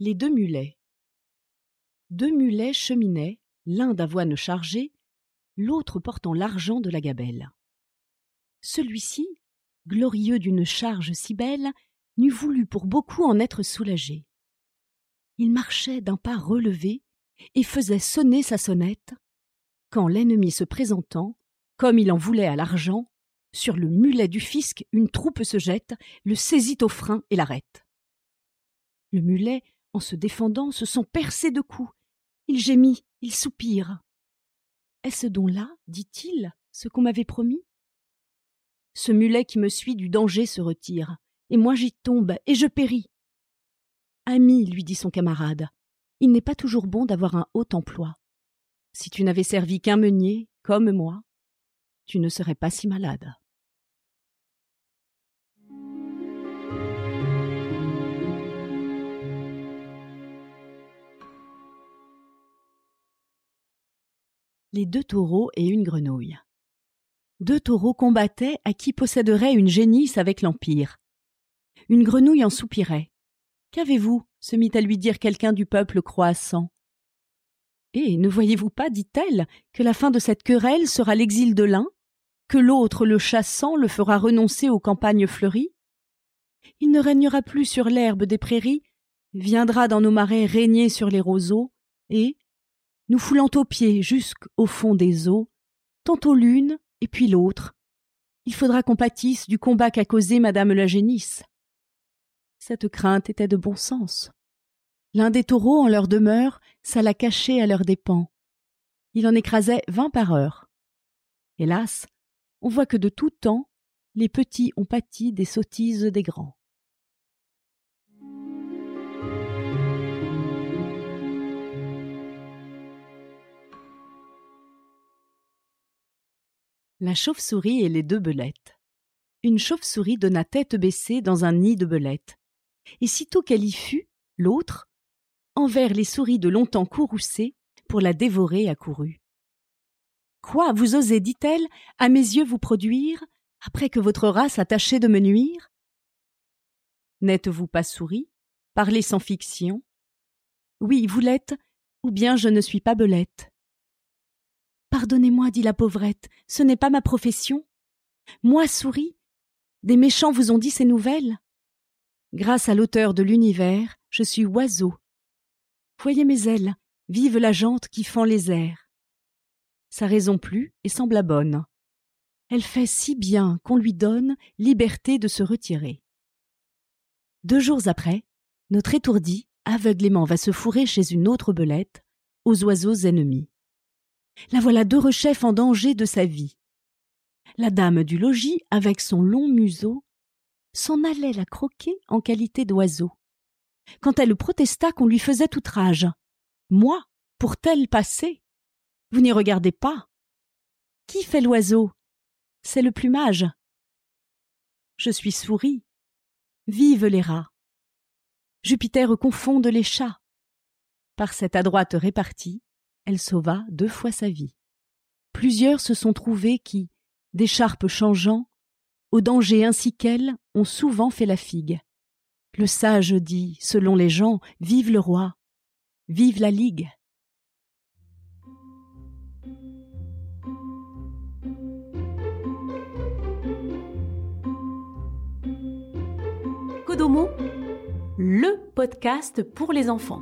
Les deux mulets. Deux mulets cheminaient, l'un d'avoine chargée, l'autre portant l'argent de la gabelle. Celui-ci, glorieux d'une charge si belle, n'eût voulu pour beaucoup en être soulagé. Il marchait d'un pas relevé et faisait sonner sa sonnette, quand l'ennemi se présentant, comme il en voulait à l'argent, sur le mulet du fisc une troupe se jette, le saisit au frein et l'arrête. Le mulet, en se défendant, se sent percé de coups. Il gémit, il soupire. Est-ce donc là, dit-il, ce qu'on m'avait promis? Ce mulet qui me suit du danger se retire, et moi j'y tombe, et je péris. Ami, lui dit son camarade, il n'est pas toujours bon d'avoir un haut emploi. Si tu n'avais servi qu'un meunier, comme moi, tu ne serais pas si malade. Les deux taureaux et une grenouille. Deux taureaux combattaient à qui posséderait une génisse avec l'Empire. Une grenouille en soupirait. Qu'avez-vous? se mit à lui dire quelqu'un du peuple croissant. Et ne voyez-vous pas, dit-elle, que la fin de cette querelle sera l'exil de l'un, que l'autre, le chassant, le fera renoncer aux campagnes fleuries? Il ne régnera plus sur l'herbe des prairies, viendra dans nos marais régner sur les roseaux, et, nous foulant aux pieds jusqu'au fond des eaux, tantôt l'une et puis l'autre. Il faudra qu'on pâtisse du combat qu'a causé madame la génisse. Cette crainte était de bon sens. L'un des taureaux en leur demeure s'alla cacher à leurs dépens. Il en écrasait vingt par heure. Hélas, on voit que de tout temps, les petits ont pâti des sottises des grands. La chauve-souris et les deux belettes. Une chauve-souris donna tête baissée dans un nid de belettes. Et sitôt qu'elle y fut, l'autre, envers les souris de longtemps courroucées, pour la dévorer accourut. Quoi, vous osez, dit-elle, à mes yeux vous produire, après que votre race a tâché de me nuire? N'êtes-vous pas souris Parlez sans fiction? Oui, vous l'êtes, ou bien je ne suis pas belette. Pardonnez-moi, dit la pauvrette, ce n'est pas ma profession. Moi, souris, des méchants vous ont dit ces nouvelles. Grâce à l'auteur de l'univers, je suis oiseau. Voyez mes ailes, vive la jante qui fend les airs. Sa raison plut et sembla bonne. Elle fait si bien qu'on lui donne liberté de se retirer. Deux jours après, notre étourdi, aveuglément, va se fourrer chez une autre belette, aux oiseaux ennemis. La voilà deux rechefs en danger de sa vie. La dame du logis, avec son long museau, s'en allait la croquer en qualité d'oiseau. Quand elle protesta qu'on lui faisait outrage. Moi, pour tel passé Vous n'y regardez pas. Qui fait l'oiseau? C'est le plumage. Je suis souris. Vive les rats. Jupiter confonde les chats. Par cette adroite répartie, elle sauva deux fois sa vie. Plusieurs se sont trouvés qui, d'écharpe changeant, au danger ainsi qu'elle, ont souvent fait la figue. Le sage dit, selon les gens, vive le roi, vive la ligue. Kodomo, le podcast pour les enfants.